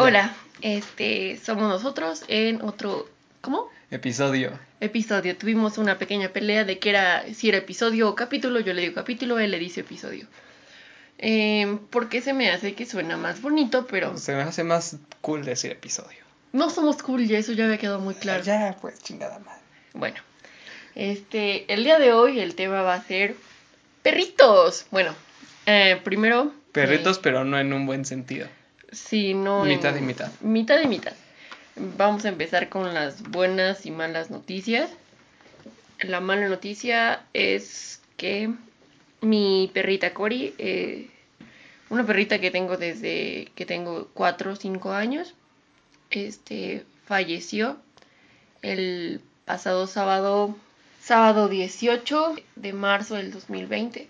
Hola, este, somos nosotros en otro, ¿cómo? Episodio. Episodio. Tuvimos una pequeña pelea de que era, si era episodio o capítulo, yo le digo capítulo, él le dice episodio. Eh, porque se me hace que suena más bonito, pero Se me hace más cool decir episodio. no somos cool, ya eso ya había quedado muy claro. Ya, pues, chingada madre. Bueno, este, el día de hoy el tema va a ser perritos. Bueno, eh, primero. Perritos, eh, pero no en un buen sentido. Sí, no. Mitad y mitad. Mitad y mitad. Vamos a empezar con las buenas y malas noticias. La mala noticia es que mi perrita Cori, eh, una perrita que tengo desde que tengo 4 o 5 años, este, falleció el pasado sábado, sábado 18 de marzo del 2020.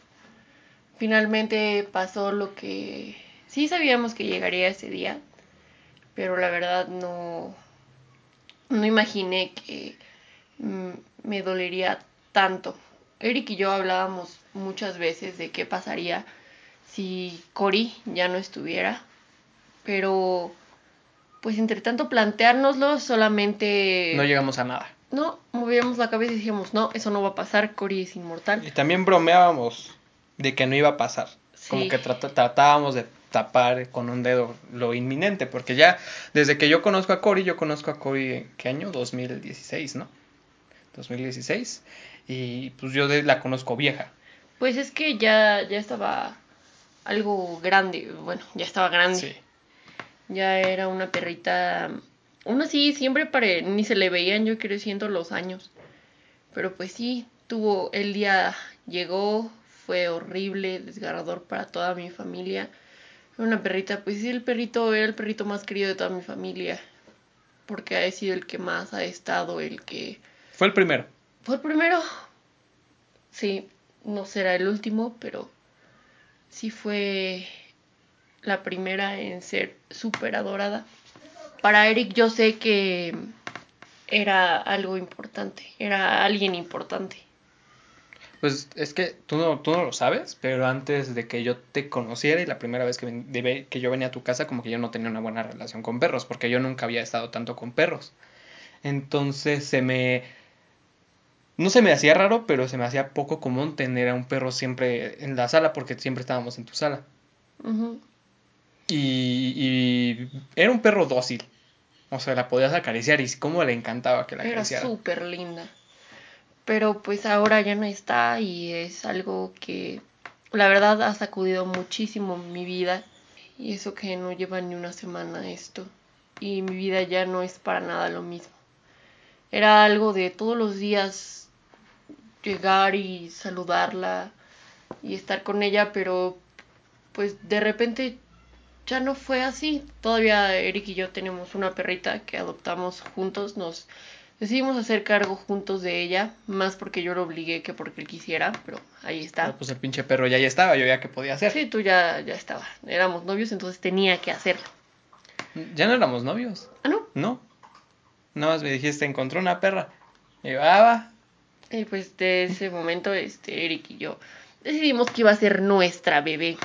Finalmente pasó lo que sí sabíamos que llegaría ese día, pero la verdad no, no imaginé que mm, me dolería tanto. Eric y yo hablábamos muchas veces de qué pasaría si Cory ya no estuviera, pero pues entre tanto planteárnoslo solamente No llegamos a nada. no movíamos la cabeza y dijimos no, eso no va a pasar, Cory es inmortal. Y también bromeábamos de que no iba a pasar. Como que tratábamos de tapar con un dedo lo inminente, porque ya desde que yo conozco a Cory, yo conozco a Cory qué año? 2016, ¿no? 2016. Y pues yo de- la conozco vieja. Pues es que ya, ya estaba algo grande, bueno, ya estaba grande. Sí. Ya era una perrita. Aún así, siempre pare... ni se le veían yo creciendo los años. Pero pues sí, tuvo. El día llegó, fue horrible, desgarrador para toda mi familia. Una perrita, pues sí, el perrito era el perrito más querido de toda mi familia. Porque ha sido el que más ha estado, el que. Fue el primero. Fue el primero. Sí, no será el último, pero sí fue la primera en ser súper adorada. Para Eric yo sé que era algo importante, era alguien importante. Pues es que tú no, tú no lo sabes, pero antes de que yo te conociera y la primera vez que, ven- de que yo venía a tu casa, como que yo no tenía una buena relación con perros, porque yo nunca había estado tanto con perros. Entonces se me... No se me hacía raro, pero se me hacía poco común tener a un perro siempre en la sala, porque siempre estábamos en tu sala. Y, y era un perro dócil. O sea, la podías acariciar y cómo le encantaba que la Era acariciara. súper linda. Pero pues ahora ya no está y es algo que la verdad ha sacudido muchísimo mi vida. Y eso que no lleva ni una semana esto. Y mi vida ya no es para nada lo mismo. Era algo de todos los días llegar y saludarla y estar con ella, pero pues de repente ya no fue así. Todavía Eric y yo tenemos una perrita que adoptamos juntos. Nos decidimos hacer cargo juntos de ella, más porque yo lo obligué que porque él quisiera, pero ahí está. Pero, pues el pinche perro ya, ya estaba, yo ya que podía hacer. Sí, tú ya, ya estaba. Éramos novios, entonces tenía que hacerlo. Ya no éramos novios. Ah, no. No. Nada más me dijiste, encontré una perra. Y yo, ah, va. Y pues de ese momento, este, Eric y yo decidimos que iba a ser nuestra bebé,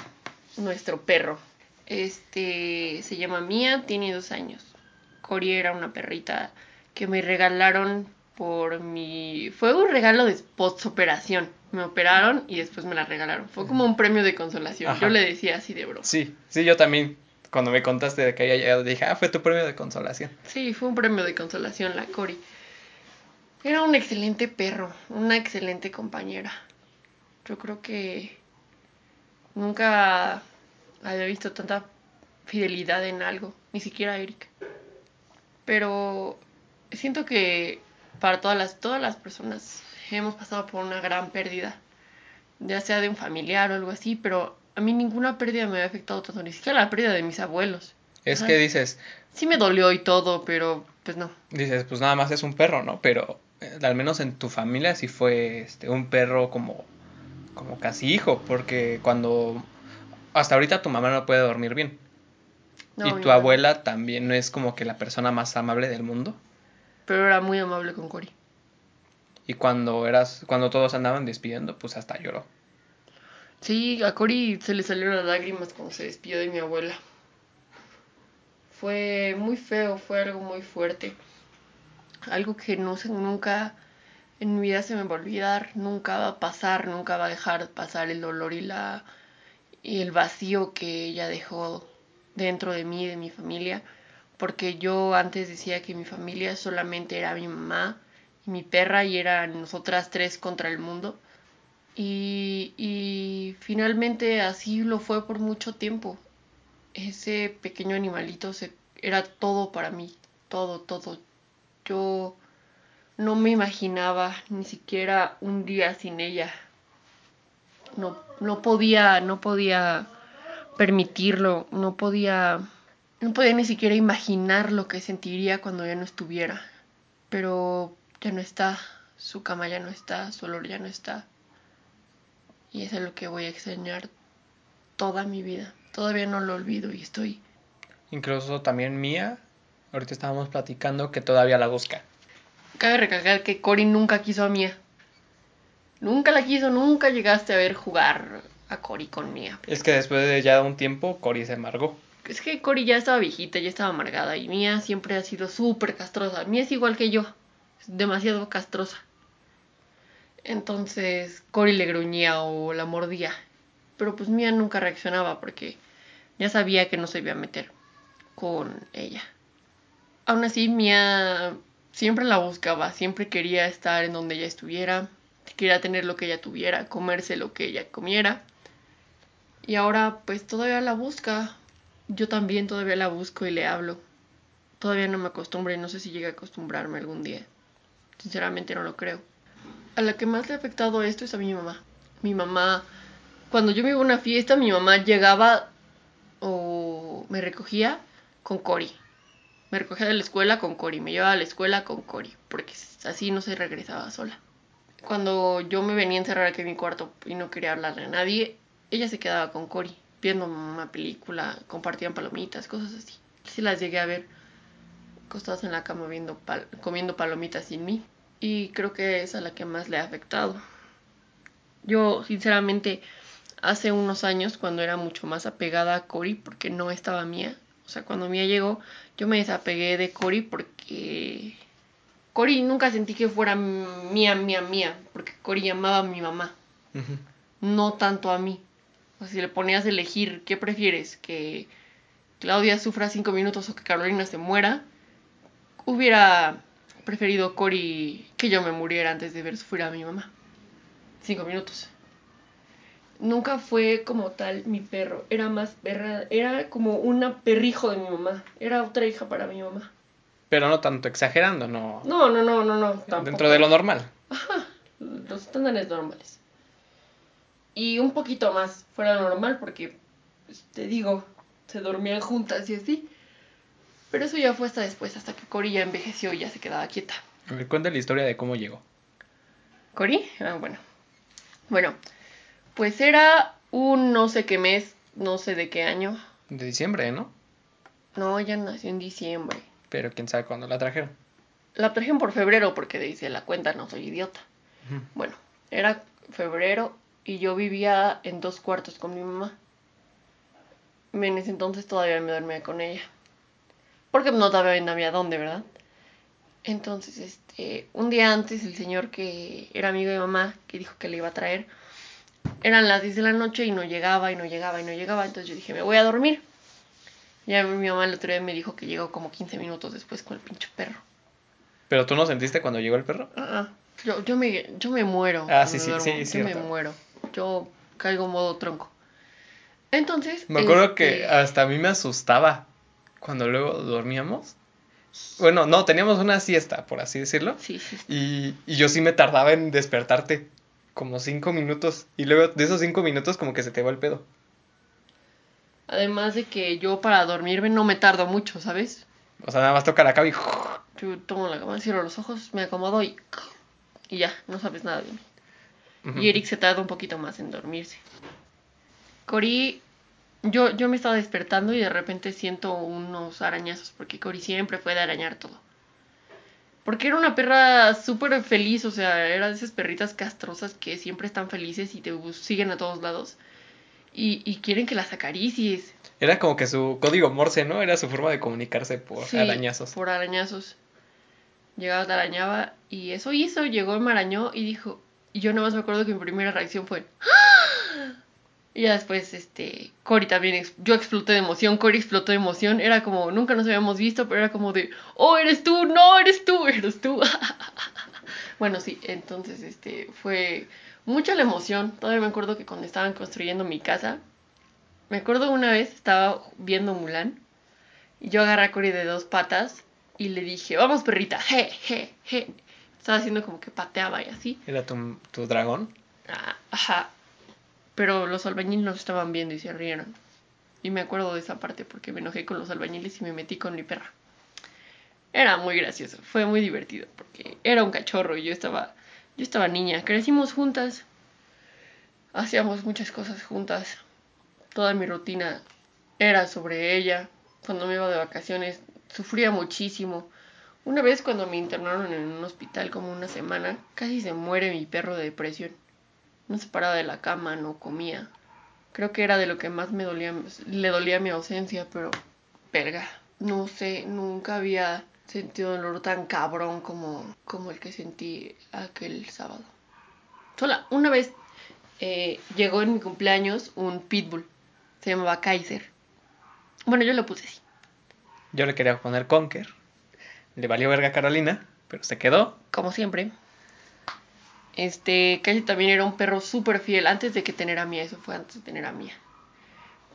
nuestro perro. Este se llama Mía, tiene dos años. Cori era una perrita que me regalaron por mi. Fue un regalo de post-operación. Me operaron y después me la regalaron. Fue como un premio de consolación. Ajá. Yo le decía así de broma. Sí, sí, yo también. Cuando me contaste de que había llegado, dije, ah, fue tu premio de consolación. Sí, fue un premio de consolación la Cori. Era un excelente perro, una excelente compañera. Yo creo que nunca había visto tanta fidelidad en algo, ni siquiera Eric. Pero siento que para todas las, todas las personas hemos pasado por una gran pérdida, ya sea de un familiar o algo así, pero a mí ninguna pérdida me había afectado tanto, ni siquiera la pérdida de mis abuelos. Es Ajá. que dices, Sí me dolió y todo, pero pues no. dices, pues nada más es un perro, ¿no? Pero eh, al menos en tu familia sí fue este, un perro como, como casi hijo, porque cuando hasta ahorita tu mamá no puede dormir bien. No, y tu abuela también no es como que la persona más amable del mundo. Pero era muy amable con Cory. Y cuando eras, cuando todos andaban despidiendo, pues hasta lloró. Sí, a Cory se le salieron las lágrimas cuando se despidió de mi abuela. fue muy feo, fue algo muy fuerte. Algo que no sé, nunca en mi vida se me va a olvidar, nunca va a pasar, nunca va a dejar pasar el dolor y la y el vacío que ella dejó dentro de mí, de mi familia, porque yo antes decía que mi familia solamente era mi mamá y mi perra y eran nosotras tres contra el mundo. Y, y finalmente así lo fue por mucho tiempo. Ese pequeño animalito se, era todo para mí, todo, todo. Yo no me imaginaba ni siquiera un día sin ella. No, no podía, no podía permitirlo, no podía, no podía ni siquiera imaginar lo que sentiría cuando ya no estuviera. Pero ya no está, su cama ya no está, su olor ya no está. Y eso es lo que voy a extrañar toda mi vida. Todavía no lo olvido y estoy. Incluso también Mía, ahorita estábamos platicando que todavía la busca. Cabe recalcar que Cory nunca quiso a Mía. Nunca la quiso, nunca llegaste a ver jugar a Cory con Mía. Es que después de ya un tiempo, Cory se amargó. Es que Cory ya estaba viejita, ya estaba amargada y Mía siempre ha sido súper castrosa. Mía es igual que yo, demasiado castrosa. Entonces Cory le gruñía o la mordía. Pero pues Mía nunca reaccionaba porque ya sabía que no se iba a meter con ella. Aún así, Mía siempre la buscaba, siempre quería estar en donde ella estuviera, quería tener lo que ella tuviera, comerse lo que ella comiera. Y ahora pues todavía la busca. Yo también todavía la busco y le hablo. Todavía no me acostumbro y no sé si llegue a acostumbrarme algún día. Sinceramente no lo creo. A la que más le ha afectado esto es a mi mamá. Mi mamá, cuando yo me iba a una fiesta, mi mamá llegaba o me recogía con Cory. Me recogía de la escuela con Cory, me llevaba a la escuela con Cory, porque así no se regresaba sola. Cuando yo me venía a encerrar aquí en mi cuarto y no quería hablarle a nadie, ella se quedaba con Cory, viendo una película, compartían palomitas, cosas así. Sí las llegué a ver acostadas en la cama viendo pal comiendo palomitas sin mí. Y creo que es a la que más le ha afectado. Yo, sinceramente, hace unos años, cuando era mucho más apegada a Cory, porque no estaba mía, o sea, cuando Mía llegó, yo me desapegué de Cory porque Cory nunca sentí que fuera mía, mía, mía, porque Cory llamaba a mi mamá, no tanto a mí. O sea, si le ponías a elegir qué prefieres, que Claudia sufra cinco minutos o que Carolina se muera, hubiera preferido Cory que yo me muriera antes de ver sufrir a mi mamá. Cinco minutos nunca fue como tal mi perro, era más perra, era como una perrijo de mi mamá, era otra hija para mi mamá. Pero no tanto exagerando, no. No, no, no, no, no. Tampoco. Dentro de lo normal. Ajá, los estándares normales. Y un poquito más fuera normal porque, pues, te digo, se dormían juntas y así. Pero eso ya fue hasta después, hasta que Cory ya envejeció y ya se quedaba quieta. A ver, cuenta la historia de cómo llegó. ¿Cory? Ah, bueno. Bueno, pues era un no sé qué mes, no sé de qué año. De diciembre, ¿no? No, ella nació en diciembre. Pero quién sabe cuándo la trajeron. La trajeron por febrero porque dice la cuenta, no soy idiota. Bueno, era febrero y yo vivía en dos cuartos con mi mamá. En ese entonces todavía me dormía con ella. Porque no todavía no había dónde, ¿verdad? Entonces, este, un día antes el señor que era amigo de mamá, que dijo que le iba a traer, eran las 10 de la noche y no llegaba y no llegaba y no llegaba. Entonces yo dije, me voy a dormir. Ya mi mamá el otro día me dijo que llegó como 15 minutos después con el pinche perro. ¿Pero tú no sentiste cuando llegó el perro? Ah, yo, yo, me, yo me muero. Ah, sí, sí, duermo. sí, Yo me muero. Yo caigo en modo tronco. Entonces. Me acuerdo este, que hasta a mí me asustaba cuando luego dormíamos. Bueno, no, teníamos una siesta, por así decirlo. Sí, sí. Y, y yo sí me tardaba en despertarte. Como cinco minutos. Y luego de esos cinco minutos como que se te va el pedo. Además de que yo para dormirme no me tardo mucho, ¿sabes? O sea, nada más toca la cama y... Yo tomo la cama, cierro los ojos, me acomodo y. Y ya, no sabes nada de mí. Y Eric se tarda un poquito más en dormirse. Cory, yo, yo me estaba despertando y de repente siento unos arañazos, porque Cory siempre fue de arañar todo. Porque era una perra súper feliz, o sea, era de esas perritas castrosas que siempre están felices y te siguen a todos lados. y, y quieren que las acaricies. Era como que su código Morse, ¿no? Era su forma de comunicarse por Sí, arañazos. Por arañazos. Llegaba, te arañaba y eso hizo, llegó, me arañó y dijo, y yo nada más me acuerdo que mi primera reacción fue, ¡Ah! Y ya después, este, Cory también, yo exploté de emoción, Cory explotó de emoción, era como, nunca nos habíamos visto, pero era como de, oh, eres tú, no, eres tú, eres tú. bueno, sí, entonces, este, fue mucha la emoción. Todavía me acuerdo que cuando estaban construyendo mi casa, me acuerdo una vez, estaba viendo Mulan, y yo agarré a Cory de dos patas y le dije, vamos perrita, je, je, je. Estaba haciendo como que pateaba y así. Era tu, tu dragón. Ah, Ajá. Pero los albañiles nos estaban viendo y se rieron. Y me acuerdo de esa parte porque me enojé con los albañiles y me metí con mi perra. Era muy gracioso, fue muy divertido porque era un cachorro y yo estaba, yo estaba niña. Crecimos juntas, hacíamos muchas cosas juntas. Toda mi rutina era sobre ella. Cuando me iba de vacaciones sufría muchísimo. Una vez cuando me internaron en un hospital como una semana, casi se muere mi perro de depresión. No se paraba de la cama, no comía. Creo que era de lo que más me dolía, le dolía mi ausencia, pero verga, no sé, nunca había sentido dolor tan cabrón como, el que sentí aquel sábado. Sola, una vez eh, llegó en mi cumpleaños un pitbull, se llamaba Kaiser. Bueno, yo lo puse así. Yo le quería poner Conker. Le valió verga a Carolina, pero se quedó. como siempre. Este, Kaiser también era un perro súper fiel antes de que tener a Mía, eso fue antes de tener a Mía.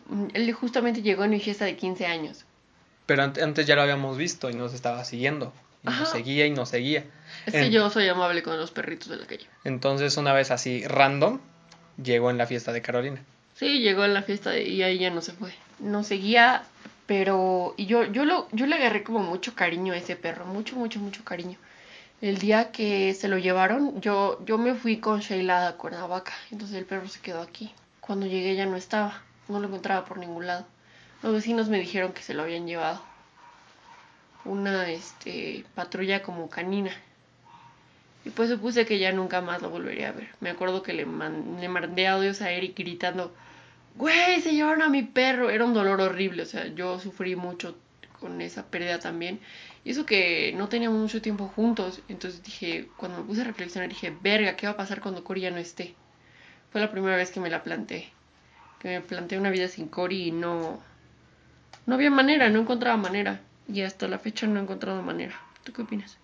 Mm, Él justamente llegó en mi fiesta de 15 años. Pero ant- antes ya lo habíamos visto y nos estaba siguiendo. Y nos seguía y nos seguía. Es que yo soy amable con los perritos de la calle. Entonces, una vez así, random, llegó en la fiesta de Carolina. Sí, llegó en la fiesta de- y ahí ya no se fue. Nos seguía, pero y yo, yo, lo, yo le agarré como mucho cariño a ese perro, mucho, mucho, mucho cariño. El día que se lo llevaron, yo, yo me fui con Sheila a Cuernavaca, entonces el perro se quedó aquí. Cuando llegué ya no estaba, no lo encontraba por ningún lado. Los vecinos me dijeron que se lo habían llevado. Una este, patrulla como canina. Y pues supuse que ya nunca más lo volvería a ver. Me acuerdo que le, man- le mandé audios a Eric gritando, güey, se llevaron a mi perro. Era un dolor horrible, o sea, yo sufrí mucho con esa pérdida también. Y eso que no teníamos mucho tiempo juntos. Entonces dije, cuando me puse a reflexionar, dije, verga, ¿qué va a pasar cuando Cory ya no esté? Fue la primera vez que me la planteé. Que me planteé una vida sin Cory y no... No había manera, no encontraba manera. Y hasta la fecha no he encontrado manera. ¿Tú qué opinas?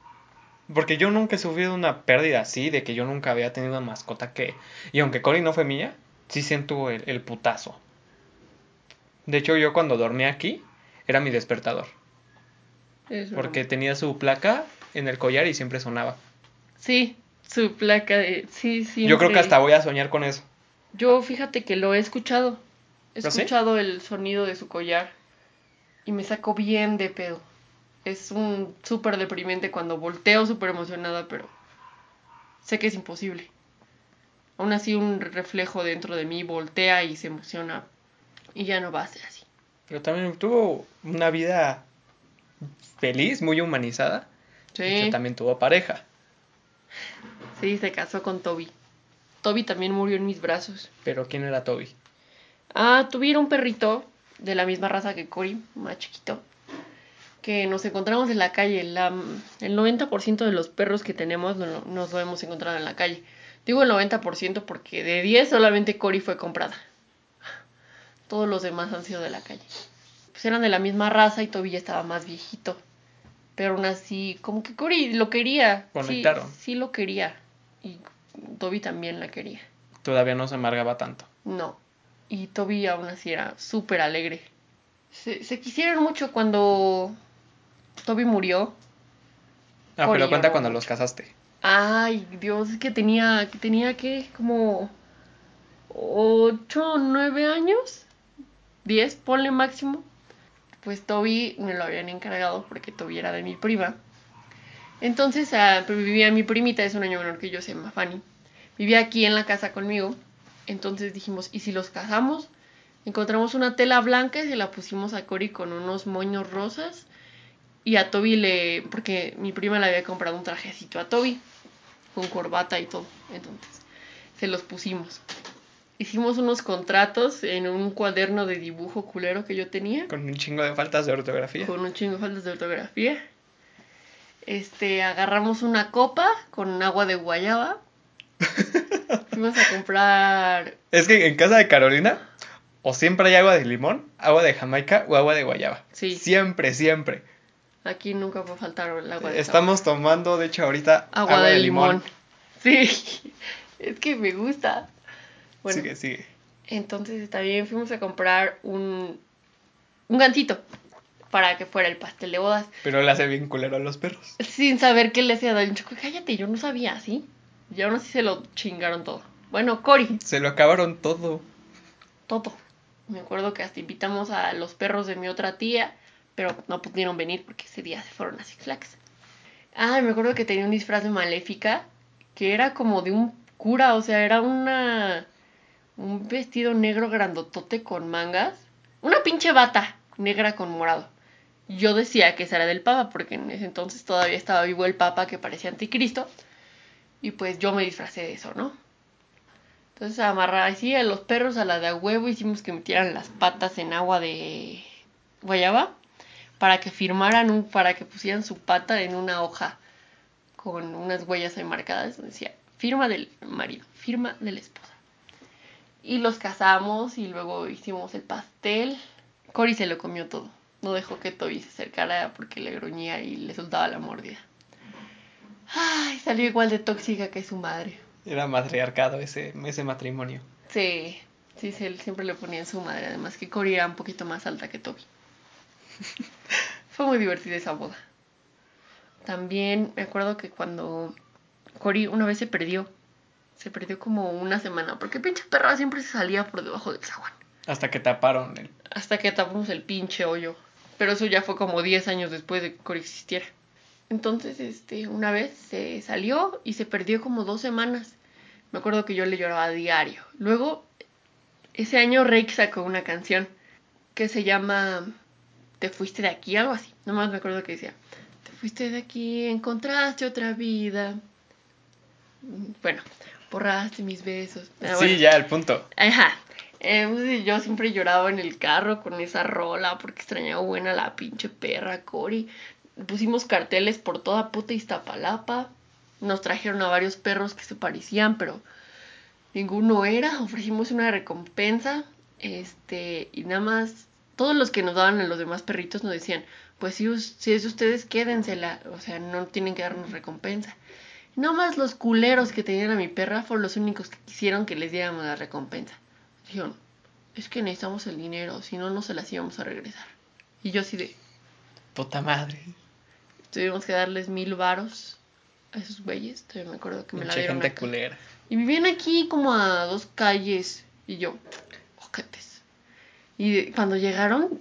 Porque yo nunca he sufrido una pérdida así, de que yo nunca había tenido una mascota que... Y aunque Cory no fue mía, sí siento el, el putazo. De hecho, yo cuando dormía aquí, era mi despertador. Es Porque tenía su placa en el collar y siempre sonaba. Sí, su placa de... Sí, sí. Yo creo que hasta voy a soñar con eso. Yo fíjate que lo he escuchado. He ¿Ah, sí? escuchado el sonido de su collar y me sacó bien de pedo. Es un súper deprimente cuando volteo súper emocionada, pero sé que es imposible. Aún así un reflejo dentro de mí voltea y se emociona y ya no va a ser así. Pero también tuvo una vida feliz, muy humanizada. Hecho, Sí, también tuvo pareja. sí, se casó con Toby. Toby también murió en mis brazos. Pero ¿quién era Toby? Ah, tuvieron un perrito de la misma raza que Cory, más chiquito, que nos encontramos en la calle. La, el 90% de los perros que tenemos no- nos lo hemos encontrado en la calle. Digo el 90% porque de 10 solamente Cory fue comprada. Todos los demás han sido de la calle. Pues eran de la misma raza y Toby ya estaba más viejito. Pero aún así, como que Cory lo quería. Sí, Conectaron. sí lo quería. Y Toby también la quería. Todavía no se amargaba tanto. No. Y Toby aún así era súper alegre. Se, se quisieron mucho cuando Toby murió. Ah, Cory pero cuenta cuando mucho. los casaste. Ay, Dios, que tenía, que tenía que como 8 o 9 años. 10, ponle máximo. Pues Toby me lo habían encargado porque Toby era de mi prima. Entonces pues, vivía mi primita, es un año menor que yo, se llama Fanny. Vivía aquí en la casa conmigo. Entonces dijimos, ¿y si los casamos? Encontramos una tela blanca y se la pusimos a Cory con unos moños rosas. Y a Toby le. Porque mi prima le había comprado un trajecito a Toby. Con corbata y todo. Entonces, se los pusimos. hicimos unos contratos en un cuaderno de dibujo culero que yo tenía. Con un chingo de faltas de ortografía. Con un chingo de faltas de ortografía. Este, agarramos una copa con agua de guayaba. Fuimos a comprar. Es que en casa de Carolina, o siempre hay agua de limón, agua de Jamaica o agua de guayaba. Sí. Siempre, siempre. Aquí nunca va a faltar el agua de Estamos tomando, de hecho, ahorita agua, de, limón. Sí, es que me gusta. Bueno, sigue, sigue. Entonces también fuimos a comprar un, un gancito para que fuera el pastel de bodas. Pero le hace bien culero a los perros. Sin saber qué le hacía daño. Cállate, yo no sabía, ¿sí? Y aún así se lo chingaron todo. Bueno, Cory. Se lo acabaron todo. Todo. Me acuerdo que hasta invitamos a los perros de mi otra tía pero no pudieron venir porque ese día se fueron a Six Flags. Ah, me acuerdo que tenía un disfraz de maléfica que era como de un cura, o sea, era una un vestido negro grandotote con mangas, una pinche bata negra con morado. Yo decía que esa era del Papa porque en ese entonces todavía estaba vivo el Papa que parecía anticristo y pues yo me disfracé de eso, ¿no? Entonces amarrar así a los perros a la de a huevo hicimos que metieran las patas en agua de guayaba para que firmaran un, para que pusieran su pata en una hoja con unas huellas ahí marcadas decía firma del marido, firma de la esposa. Y los casamos y luego hicimos el pastel. Cory se lo comió todo. No dejó que Toby se acercara porque le gruñía y le soltaba la mordida. Ay, salió igual de tóxica que su madre. Era matriarcado ese, ese matrimonio. Sí, sí, siempre le ponía en su madre. Además que Cory era un poquito más alta que Toby. Fue muy divertida esa boda. También me acuerdo que cuando Cory una vez se perdió, se perdió como una semana, porque pinche perra siempre se salía por debajo del zaguán. Hasta que taparon el... Hasta que tapamos el pinche hoyo. Pero eso ya fue como 10 años después de que Cory existiera. Entonces, este, una vez se salió y se perdió como dos semanas. Me acuerdo que yo le lloraba a diario. Luego, ese año Rake sacó una canción que se llama te fuiste de aquí, algo así. Nomás me acuerdo que decía, te fuiste de aquí, encontraste otra vida. Bueno, borraste mis besos. Ah, sí, ya, el punto. Ajá. Eh, pues, yo siempre lloraba en el carro con esa rola porque extrañaba buena la pinche perra Cory. Pusimos carteles por toda puta Iztapalapa. Nos trajeron a varios perros que se parecían, pero ninguno era. Ofrecimos una recompensa. Este, y nada más todos los que nos daban a los demás perritos nos decían, pues si, si es de ustedes, quédensela, o sea, no tienen que darnos recompensa. No más los culeros que tenían a mi perra fueron los únicos que quisieron que les diéramos la recompensa. Dijeron, es que necesitamos el dinero, si no, no se las íbamos a regresar. Y yo así de... Puta madre. Tuvimos que darles mil varos a esos güeyes, todavía me acuerdo que me la dieron. gente culera. Y vivían aquí como a dos calles, y yo, ojetes. Y cuando llegaron,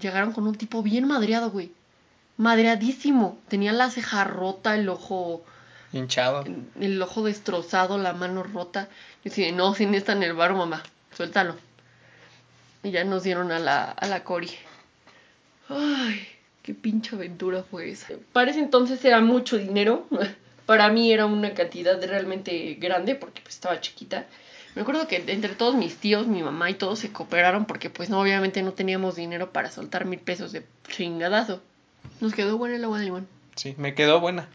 llegaron con un tipo bien madreado, güey. Madreadísimo. Tenía la ceja rota, el ojo... Hinchado. El, ojo destrozado, la mano rota. Y decía, no, sin esta en el bar, mamá. Suéltalo. Y ya nos dieron a la, a la Cori. Ay, qué pinche aventura fue esa. Para ese entonces era mucho dinero. Para mí era una cantidad realmente grande porque pues, estaba chiquita. Me acuerdo que entre todos mis tíos, mi mamá y todos se cooperaron porque pues no, obviamente no teníamos dinero para soltar mil pesos de chingadazo. Nos quedó buena el agua de limón. Sí, me quedó buena.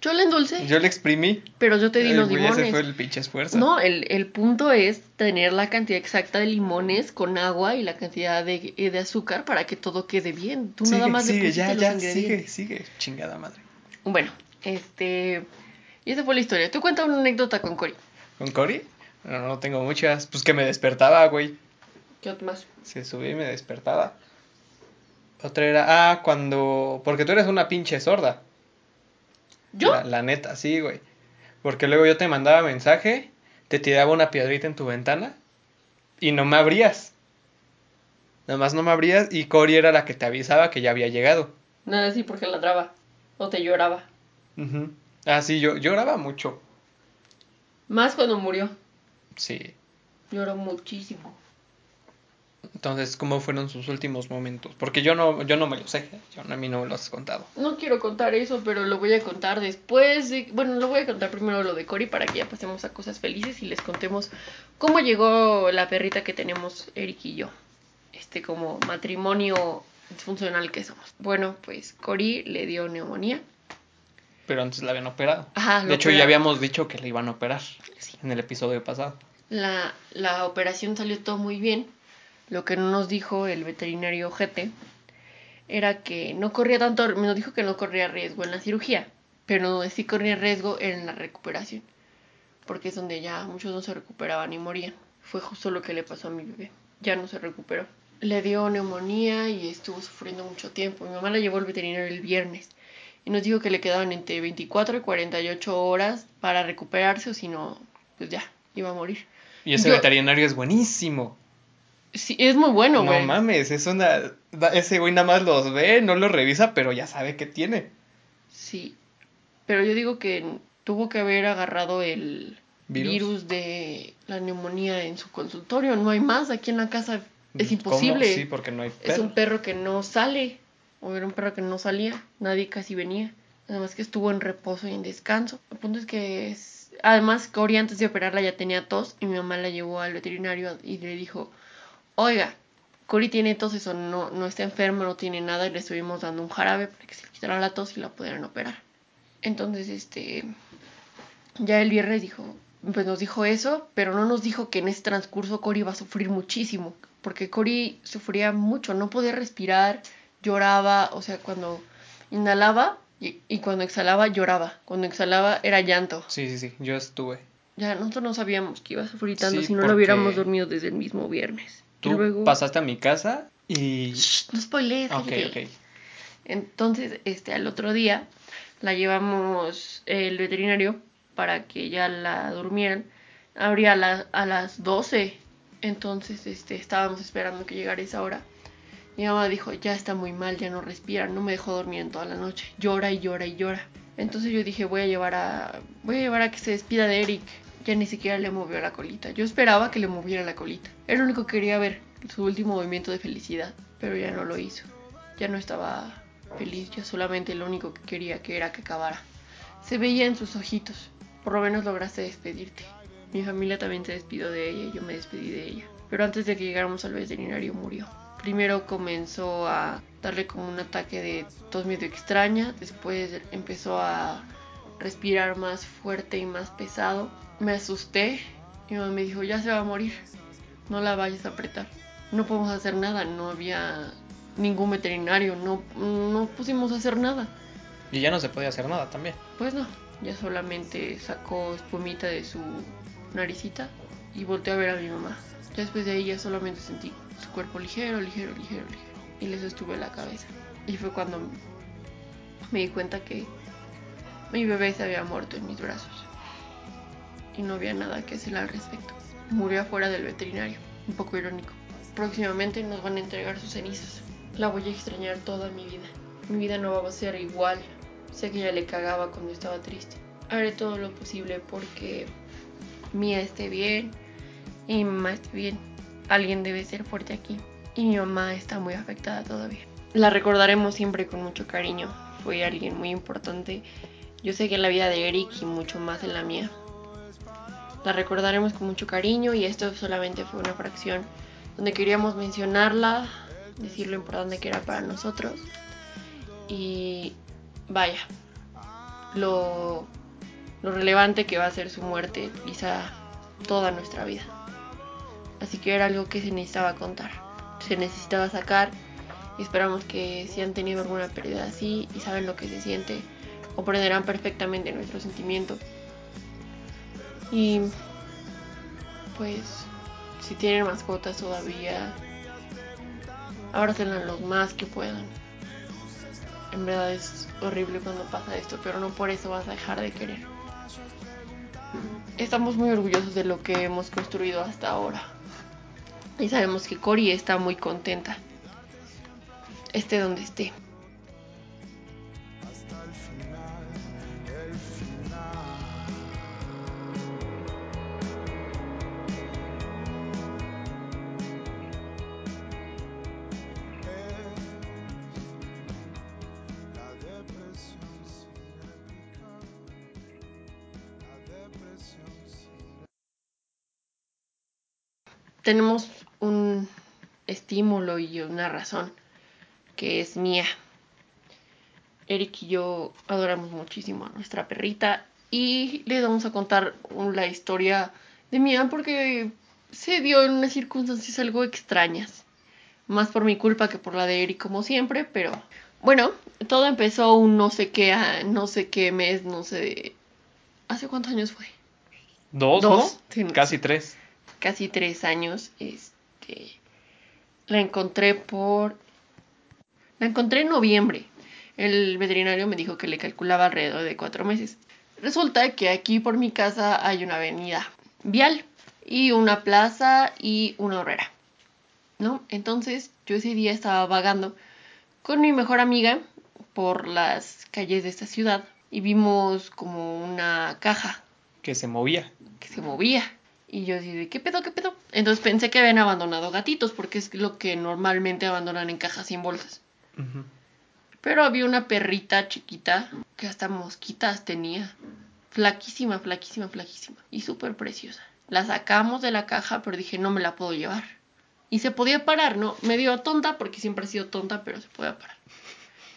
Yo le endulcé. Yo le exprimí. Pero yo te di los limones. Ese fue el pinche esfuerzo. No, el, el, punto es tener la cantidad exacta de limones con agua y la cantidad de, de azúcar para que todo quede bien. Tú nada más sigue, ya, ya, sigue, sigue, chingada madre. Bueno, este... Y esa fue la historia. Tú cuenta una anécdota con Cory. ¿Con Cory? No, no tengo muchas. Pues que me despertaba, güey. ¿Qué más? Se subía y me despertaba. Otra era, ah, cuando... Porque tú eres una pinche sorda. ¿Yo? La, neta, sí, güey. Porque luego yo te mandaba mensaje, te tiraba una piedrita en tu ventana y no me abrías. Nada más no me abrías y Cory era la que te avisaba que ya había llegado. Nada, sí, porque ladraba. O te lloraba. Ah, sí, yo lloraba mucho. Más cuando murió. Sí. Lloró muchísimo. Entonces, ¿cómo fueron sus últimos momentos? Porque yo no, yo no me lo sé, yo, a mí no me lo has contado. No quiero contar eso, pero lo voy a contar después. De, bueno, lo voy a contar primero lo de Cory para que ya pasemos a cosas felices y les contemos cómo llegó la perrita que tenemos Eric y yo. Este como matrimonio disfuncional que somos. Bueno, pues Cory le dio neumonía. Pero antes la habían operado. Ajá, de hecho, ya habíamos dicho que le iban a operar Sí. en el episodio pasado. La, la operación salió todo muy bien. Lo que no nos dijo el veterinario Gete era que no corría tanto, nos dijo que no corría riesgo en la cirugía, pero sí corría riesgo en la recuperación, porque es donde ya muchos no se recuperaban y morían. Fue justo lo que le pasó a mi bebé, ya no se recuperó. Le dio neumonía y estuvo sufriendo mucho tiempo. Mi mamá la llevó al veterinario el viernes y nos dijo que le quedaban entre 24 y 48 horas para recuperarse o si no, pues ya, iba a morir. Y ese Yo- veterinario es buenísimo. Sí, es muy bueno, no güey. mames, es una. da- Ese güey nada más los ve, no los revisa, pero ya sabe qué tiene. Sí. Pero yo digo que tuvo que haber agarrado el ¿Virus? virus, de la neumonía en su consultorio. No hay más aquí en la casa. Es ¿Cómo? imposible. Sí, porque no hay Es perro. un perro que no sale. O era un perro que no salía. Nadie casi venía. Además que estuvo en reposo y en descanso. El punto es que. Además, Cory antes de operarla ya tenía tos y mi mamá la llevó al veterinario y le dijo, oiga, Cory tiene tos, eso no, no está enferma, no tiene nada y le estuvimos dando un jarabe para que se le quitara la tos y la pudieran operar. Entonces, este, ya el viernes dijo, pues nos dijo eso, pero no nos dijo que en ese transcurso Cory iba a sufrir muchísimo, porque Cory sufría mucho, no podía respirar, lloraba, o sea, cuando inhalaba y, y cuando exhalaba lloraba, cuando exhalaba era llanto. Sí, sí, sí, yo estuve. Ya nosotros no sabíamos que iba a sufrir tanto Sí, si no lo hubiéramos dormido desde el mismo viernes. Tú y luego... pasaste a mi casa y. Shh, no spoilees, Ok, ok. Entonces, este, al otro día la llevamos el veterinario para que ya la durmieran. Abría a, la- a las 12. Entonces, este, estábamos esperando que llegara esa hora. Mi mamá dijo, ya está muy mal, ya no respira, no me dejó dormir en toda la noche. Llora y llora y llora. Entonces yo dije, voy a llevar a. Voy a llevar a que se despida de Eric. Ya ni siquiera le movió la colita. Yo esperaba que le moviera la colita. Era lo único que quería ver, su último movimiento de felicidad. Pero ya no lo hizo. Ya no estaba feliz, ya solamente lo único que quería que era que acabara. Se veía en sus ojitos. Por lo menos lograste despedirte. Mi familia también se despidió de ella y yo me despedí de ella. Pero antes de que llegáramos al veterinario murió. Primero comenzó a darle como un ataque de tos medio extraña, después empezó a respirar más fuerte y más pesado. Me asusté y mi mamá me dijo, ya se va a morir, no la vayas a apretar. No podemos hacer nada, no había ningún veterinario, no, no pusimos a hacer nada. Y ya no se podía hacer nada también. Pues no, ya solamente sacó espumita de su naricita y volteó a ver a mi mamá. Ya después de ahí ya solamente sentí su cuerpo ligero, ligero, ligero, ligero. Y le sostuve la cabeza. Y fue cuando me di cuenta que mi bebé se había muerto en mis brazos. Y no había nada que hacer al respecto. Murió afuera del veterinario. Un poco irónico. Próximamente nos van a entregar sus cenizas. La voy a extrañar toda mi vida. Mi vida no va a ser igual. Sé que ella le cagaba cuando estaba triste. Haré todo lo posible porque Mía esté bien y mi mamá esté bien. Alguien debe ser fuerte aquí. Y mi mamá está muy afectada todavía. La recordaremos siempre con mucho cariño. Fue alguien muy importante. Yo sé que en la vida de Eric y mucho más en la mía. La recordaremos con mucho cariño y esto solamente fue una fracción donde queríamos mencionarla, decir lo importante que era para nosotros. Y vaya, lo, lo relevante que va a ser su muerte, quizá toda nuestra vida. Así que era algo que se necesitaba contar, se necesitaba sacar. Esperamos que si han tenido alguna pérdida así y saben lo que se siente, comprenderán perfectamente nuestro sentimiento. Y pues, si tienen mascotas todavía, abrácenlas los más que puedan. En verdad es horrible cuando pasa esto, pero no por eso vas a dejar de querer. Estamos muy orgullosos de lo que hemos construido hasta ahora. Y sabemos que Cori está muy contenta. Esté donde esté. tenemos estímulo y una razón que es mía. Eric y yo adoramos muchísimo a nuestra perrita y les vamos a contar la historia de Mía porque se dio en unas circunstancias algo extrañas. Más por mi culpa que por la de Eric como siempre, pero bueno, todo empezó un no sé qué, no sé qué mes, no sé... ¿Hace cuántos años fue? ¿Dos, Dos, no? sí, no Casi tres. casi tres años. Este, la encontré por... La encontré en noviembre. El veterinario me dijo que le calculaba alrededor de cuatro meses. Resulta que aquí por mi casa hay una avenida vial y una plaza y una horrera. ¿No? Entonces yo ese día estaba vagando con mi mejor amiga por las calles de esta ciudad y vimos como una caja Que se movía. que se movía. Y yo dije, ¿qué pedo, qué pedo? Entonces pensé que habían abandonado gatitos, porque es lo que normalmente abandonan en cajas sin bolsas. Pero había una perrita chiquita, que hasta mosquitas tenía. Flaquísima, flaquísima, flaquísima. Y súper preciosa. La sacamos de la caja, pero dije, no me la puedo llevar. Y se podía parar, ¿no? Medio tonta, porque siempre ha sido tonta, pero se podía parar.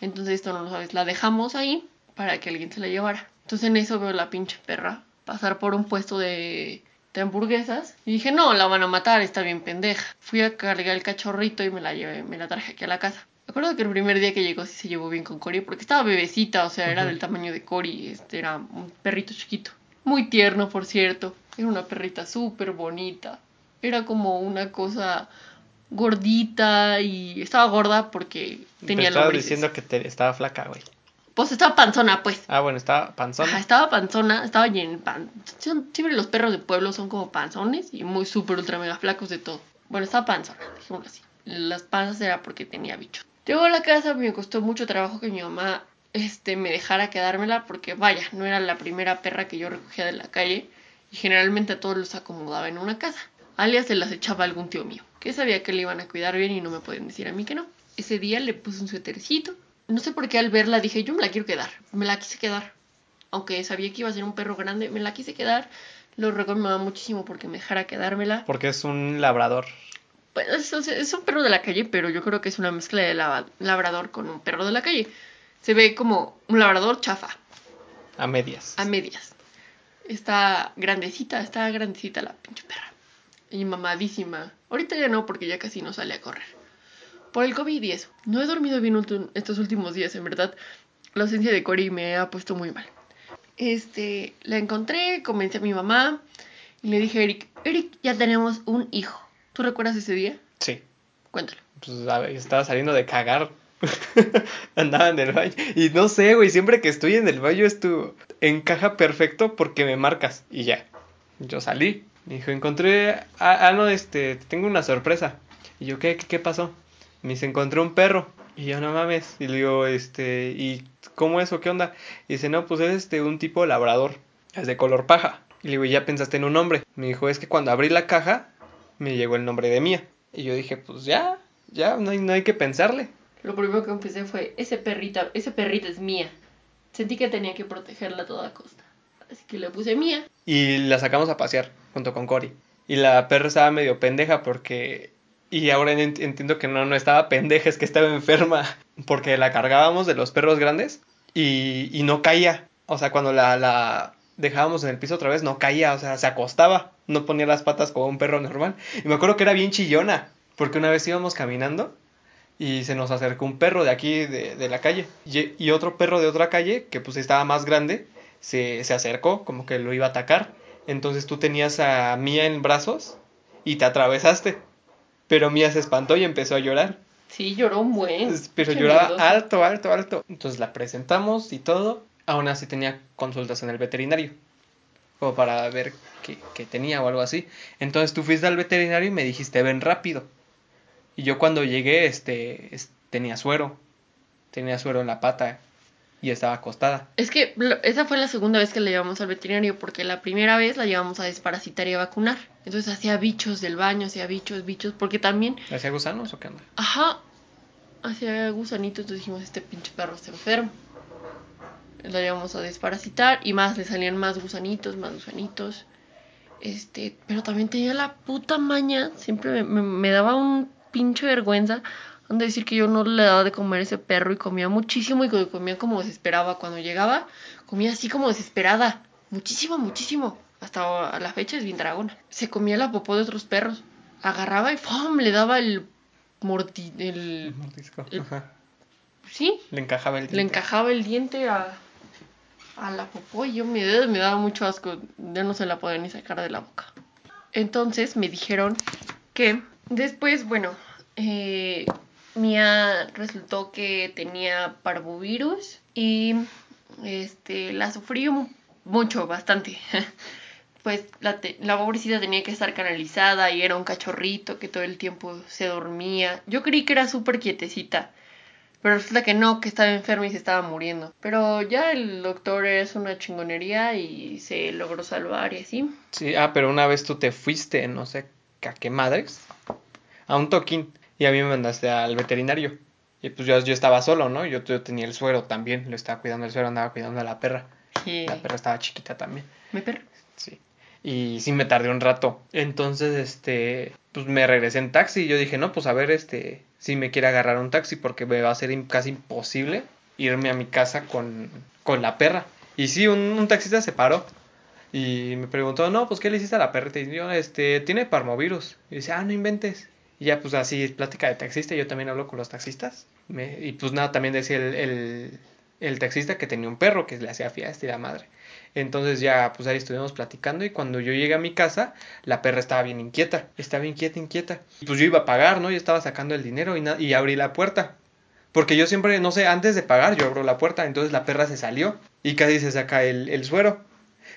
Entonces esto no lo sabes. La dejamos ahí para que alguien se la llevara. Entonces en eso veo la pinche perra pasar por un puesto de, de hamburguesas. Y dije, no, la van a matar, está bien pendeja. Fui a cargar el cachorrito y me la llevé, me la traje aquí a la casa. Me acuerdo que el primer día que llegó sí se llevó bien con Cory porque estaba bebecita, o sea, era del tamaño de Cory, este era un perrito chiquito. Muy tierno, por cierto. Era una perrita súper bonita. Era como una cosa gordita y estaba gorda porque Te tenía estaba lombrices. diciendo que te, estaba flaca, güey. Pues estaba panzona, pues. Ah, bueno, estaba panzona. Ajá, estaba panzona, estaba llena. Pan... Siempre los perros de pueblo son como panzones y muy súper ultra mega flacos de todo. Bueno, estaba panzona, dijémoslo así. Las panzas era porque tenía bichos. Llegó a la casa, me costó mucho trabajo que mi mamá este, me dejara quedármela porque vaya, no era la primera perra que yo recogía de la calle y generalmente a todos los acomodaba en una casa. Alias se las echaba algún tío mío, que sabía que le iban a cuidar bien y no me podían decir a mí que no. Ese día le puse un suétercito. No sé por qué al verla dije, yo me la quiero quedar. Me la quise quedar aunque sabía que iba a ser un perro grande, me la quise quedar. Lo rogó a mi mamá muchísimo porque me dejara quedármela. Porque es un labrador. Pues es, es- un perro de la calle, pero yo creo que es una mezcla de labrador con un perro de la calle. Se ve como un labrador chafa, A medias. a medias. Está grandecita, está grandecita la pinche perra. Y mamadísima. Ahorita ya no, porque ya casi no sale a correr. Por el COVID y eso. No he dormido bien estos últimos días, en verdad. La ausencia de Cory me ha puesto muy mal. Este, la encontré, comencé a mi mamá y le dije a Eric, Eric, ya tenemos un hijo. ¿Tú recuerdas ese día? Sí. Cuéntalo. Pues a ver, estaba saliendo de cagar. Andaba en el baño. Y no sé, güey, siempre que estoy en el baño esto encaja perfecto porque me marcas. Y ya. Yo salí. Me dijo, encontré. Ah, ah, no, este, tengo una sorpresa. Y yo, ¿qué, qué, qué pasó? Me dice, encontré un perro. Y yo, no mames. Y le digo, este, ¿y cómo es o qué onda? Y dice, no, pues es este, un tipo labrador. Es de color paja. Y le digo, ¿ya pensaste en un nombre? Me dijo, es que cuando abrí la caja, me llegó el nombre de Mía. Y yo dije, pues ya, ya, no hay, no hay que pensarle. Lo primero que empecé fue, ese perrita, ese perrita es mía. Sentí que tenía que protegerla a toda costa. Así que le puse mía. Y la sacamos a pasear junto con Cory. Y la perra estaba medio pendeja porque... Y ahora ent- entiendo que no, no estaba pendeja, es que estaba enferma. Porque la cargábamos de los perros grandes y, y no caía. O sea, cuando la, la dejábamos en el piso otra vez, no caía. O sea, se acostaba. No ponía las patas como un perro normal. Y me acuerdo que era bien chillona. Porque una vez íbamos caminando y se nos acercó un perro de aquí, de, de la calle. Y, y otro perro de otra calle, que pues estaba más grande, se, se acercó, como que lo iba a atacar. Entonces tú tenías a Mía en brazos y te atravesaste. Pero Mía se espantó y empezó a llorar. Sí, lloró un buen. Pero lloraba alto, alto, alto. Entonces la presentamos y todo. Aún así tenía consultas en el veterinario. Como para ver qué, qué tenía o algo así. Entonces tú fuiste al veterinario y me dijiste, ven rápido. Y yo cuando llegué, este, es- tenía suero. Tenía suero en la pata. Y estaba acostada. Es que esa fue la segunda vez que la llevamos al veterinario, porque la primera vez la llevamos a desparasitar y a vacunar. Entonces hacía bichos del baño, hacía bichos, bichos, porque también, ¿Hacía gusanos o qué onda? ajá, hacía gusanitos, entonces dijimos, este pinche perro está enfermo. La llevamos a desparasitar y más, le salían más gusanitos, más gusanitos. Este, pero también tenía la puta maña, siempre me, me- me daba un pinche vergüenza donde decir que yo no le daba de comer a ese perro y comía muchísimo y comía como desesperaba. Cuando llegaba, comía así como desesperada. Muchísimo, muchísimo. Hasta a la fecha es bien dragona. Se comía la popó de otros perros. Agarraba y ¡pum! le daba el morti... el... Mordisco. el- Ajá. Sí, Le encajaba el le diente. encajaba el diente a, a la popó y yo me, me daba mucho asco. Ya no se la podía ni sacar de la boca. Entonces me dijeron que después, bueno, eh, Mía resultó que tenía parvovirus y este, la sufrí mu- mucho, bastante. Pues la, te- la pobrecita tenía que estar canalizada y era un cachorrito que todo el tiempo se dormía. Yo creí que era súper quietecita. Pero resulta que no, que estaba enferma y se estaba muriendo. Pero ya el doctor es una chingonería y se logró salvar y así. Sí, ah, pero una vez tú te fuiste, no sé, a qué madres, a un toquín y a mí me mandaste al veterinario. Y pues yo, yo estaba solo, ¿no? Yo, yo tenía el suero también, lo estaba cuidando el suero, andaba cuidando a la perra. La perra estaba chiquita también, mi perro. sí. Y sí me tardé un rato. Entonces, este, pues me regresé en taxi y yo dije, no, pues a ver, este, si me quiere agarrar un taxi porque me va a ser casi imposible irme a mi casa con, con la perra. Y sí, un, un taxista se paró y me preguntó, no, pues, ¿qué le hiciste a la perrita? Y yo, este, tiene parmovirus. Y dice, ah, no inventes. Y ya, pues, así, plática de taxista, yo también hablo con los taxistas. Y pues nada, también decía el, el, taxista que tenía un perro que le hacía fiesta y la madre. Entonces ya, pues ahí estuvimos platicando y cuando yo llegué a mi casa, la perra estaba bien inquieta, estaba inquieta, inquieta. Y pues yo iba a pagar, ¿no? Yo estaba sacando el dinero y, y abrí la puerta. Porque yo siempre, no sé, antes de pagar yo abro la puerta, entonces la perra se salió y casi se saca el, el suero.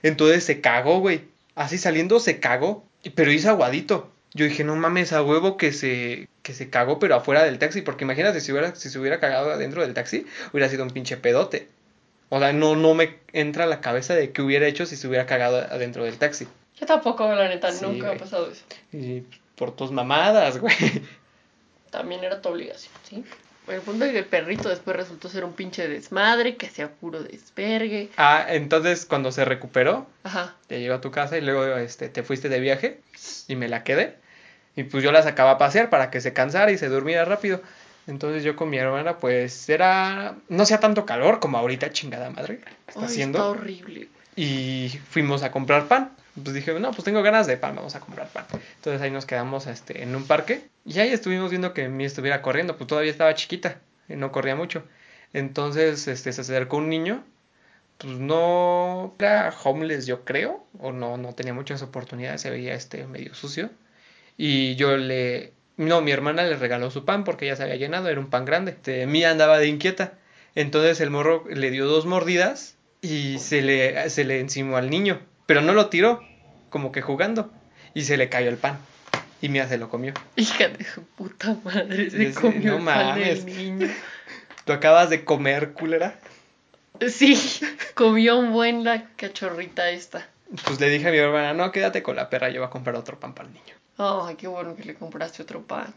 Entonces se cagó, güey. Así saliendo se cagó, pero hizo aguadito. Yo dije, no mames, a huevo que se, que se cagó, pero afuera del taxi. Porque imagínate si, hubiera, si se hubiera cagado adentro del taxi, hubiera sido un pinche pedote. O sea, no, no me entra a la cabeza de qué hubiera hecho si se hubiera cagado adentro del taxi. Yo tampoco, la neta, Sí, nunca güey. ha pasado eso. Y por tus mamadas, güey. También era tu obligación, ¿sí? Bueno, el punto es que el perrito después resultó ser un pinche desmadre, que hacía puro desvergue. Ah, entonces cuando se recuperó, Ajá. te llegó a tu casa y luego este, te fuiste de viaje y me la quedé. Y pues yo la sacaba a pasear para que se cansara y se durmiera rápido. Entonces yo con mi hermana, pues era. No hacía tanto calor como ahorita, chingada madre. Está Ay, haciendo. está horrible. y fuimos a comprar pan. Pues dije, no, pues tengo ganas de pan, vamos a comprar pan. Entonces ahí nos quedamos este, en un parque y ahí estuvimos viendo que mi estuviera corriendo, pues todavía estaba chiquita no corría mucho. Entonces este, se acercó un niño, pues no era homeless yo creo, o no, no tenía muchas oportunidades, se veía este medio sucio. Y yo le... No, mi hermana le regaló su pan porque ya se había llenado, era un pan grande. Este, Mía andaba de inquieta. Entonces el morro le dio dos mordidas y se le, se le encimó al niño. Pero no lo tiró, como que jugando. Y se le cayó el pan. Y Mía se lo comió. Hija de su puta madre, se comió no el pan mames. del niño. ¿Tú acabas de comer, culera? Sí, comió un buen la cachorrita esta. Pues le dije a mi hermana, no, quédate con la perra, yo voy a comprar otro pan para el niño. Ay, qué bueno que le compraste otro pan.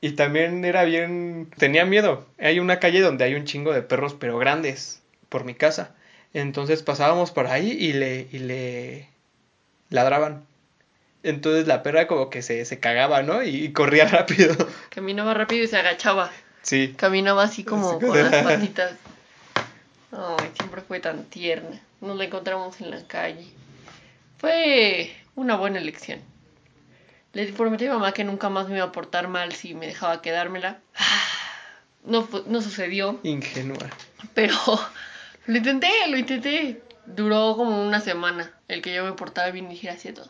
Y también era bien... Tenía miedo. Hay una calle donde hay un chingo de perros, pero grandes, por mi casa. Entonces pasábamos por ahí y le, y le ladraban. Entonces la perra como que se, se cagaba, ¿no? Y, y corría rápido. Caminaba rápido y se agachaba. Sí. Caminaba así como con las patitas. Ay, siempre fue tan tierna. Nos la encontramos en la calle. Fue una buena elección. Le prometí a mi mamá que nunca más me iba a portar mal si me dejaba quedármela. No, no sucedió, Ingenua. pero lo intenté, lo intenté. Duró como una semana el que yo me portaba bien y dijera así todo.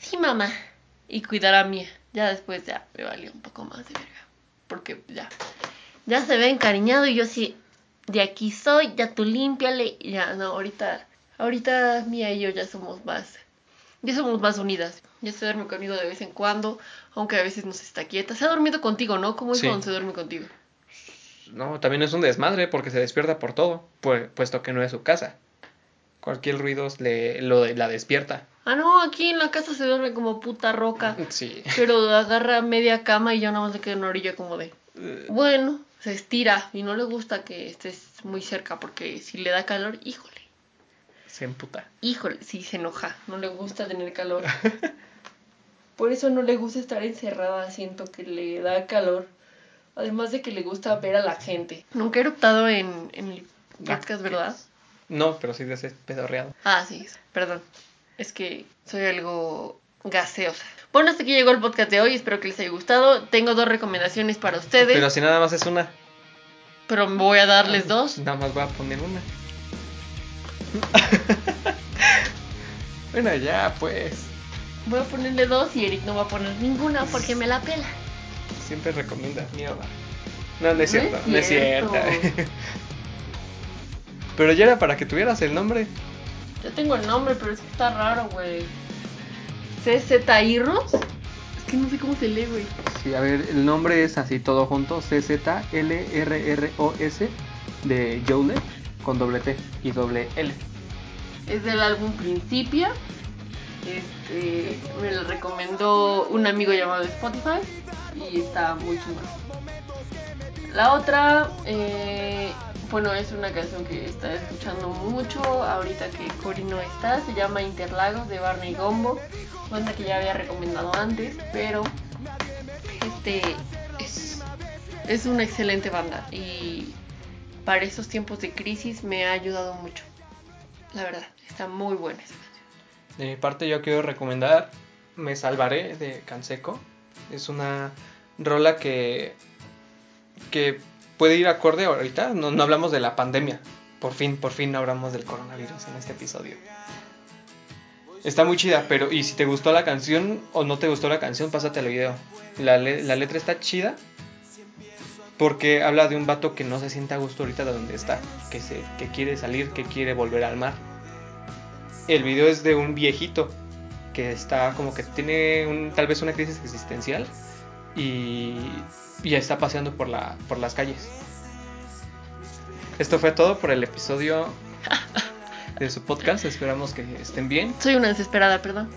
Sí, mamá. Y cuidar a mí. Ya después ya me valió un poco más de verga. Porque ya. Ya se ve encariñado y yo sí. De aquí soy, ya tú límpiale. y Ya, no, ahorita. Ahorita Mía y yo ya somos más. Ya somos más unidas. Ya se duerme conmigo de vez en cuando. Aunque a veces no se está quieta. Se ha dormido contigo, ¿no? ¿Cómo es Sí. cuando se duerme contigo? No, también es un desmadre porque se despierta por todo, pu- puesto que no es su casa. Cualquier ruido le, lo, la despierta. Ah, no, aquí en la casa se duerme como puta roca. Sí. Pero agarra media cama y yo nada más le quedo en una orilla como de. Bueno, se estira y no le gusta que estés muy cerca porque si le da calor, híjole. Se emputa. Híjole, sí se enoja, no le gusta tener calor. Por eso no le gusta estar encerrada, siento que le da calor. Además de que le gusta ver a la gente. Nunca he eruptado en, en el podcast, ¿verdad? No, pero sí de ese pedorreado. Ah, sí, perdón. Es que soy algo gaseosa. Bueno, hasta aquí llegó el podcast de hoy. Espero que les haya gustado. Tengo dos recomendaciones para ustedes. Pero si nada más es una. Pero voy a darles dos. Nada más voy a poner una. bueno, ya, pues. Voy a ponerle dos y Eric no va a poner ninguna porque me la pela. Siempre recomienda mierda. No, no es No es cierto, no es cierto. Pero ya era para que tuvieras el nombre. Yo tengo el nombre, pero es que está raro, güey. CZ Irros. Es que no sé cómo se lee, güey. Sí, a ver, el nombre es así todo junto, C-Z-L-R-R-O-S de Jole con doble T y doble L. Es del álbum Principia. Este, me lo recomendó un amigo llamado Spotify y está muy chingón. La otra, eh, bueno, es una canción que está escuchando mucho ahorita que Cory no está. Se llama Interlagos de Barney Gombo. Banda que ya había recomendado antes, pero este es, una excelente banda y para esos tiempos de crisis me ha ayudado mucho. La verdad, está muy buena esa canción. De mi parte yo quiero recomendar Me Salvaré de Canseco. Es una rola que, que puede ir acorde ahorita. No, no hablamos de la pandemia. Por fin, por fin no hablamos del coronavirus en este episodio. Está muy chida, pero y si te gustó la canción o no te gustó la canción, pásate al video. La, le- la letra está chida porque habla de un vato que no se siente a gusto ahorita de donde está, que, se, que quiere salir, que quiere volver al mar. El video es de un viejito que está como que tiene un, tal vez una crisis existencial y, y está paseando por, la, por las calles. Esto fue todo por el episodio de su podcast. Esperamos que estén bien Soy una desesperada, perdón.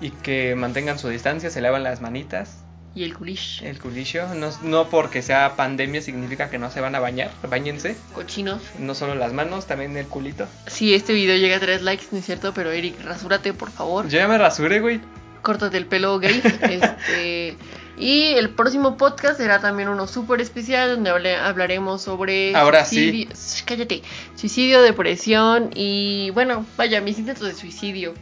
y que mantengan su distancia, se lavan las manitas, Y el culish. el culicho. No, no porque sea pandemia significa que no se van a bañar, bañense. Cochinos. No solo las manos, también el culito. Si este video llega a 3 likes, no es cierto, pero Eric, rasúrate, por favor. Yo ya me rasuré, güey. Córtate el pelo gay. este, y el próximo podcast será también uno súper especial donde hable- hablaremos sobre Ahora suicidio. Shh, Cállate. Suicidio, depresión y bueno, vaya, mis intentos de suicidio.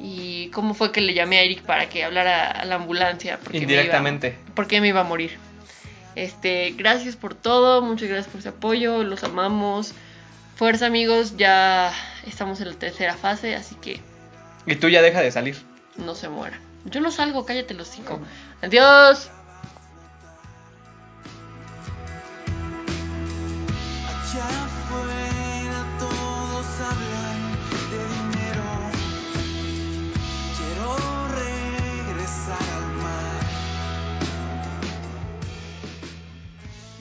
Y cómo fue que le llamé a Eric para que hablara a la ambulancia. porque me Indirectamente. iba- porque me iba a morir. Este, gracias por todo, muchas gracias por su apoyo, los amamos. Fuerza amigos, ya estamos en la tercera fase, así que Y tú ya deja de salir. No se muera. Yo no salgo, cállate los cinco. Adiós.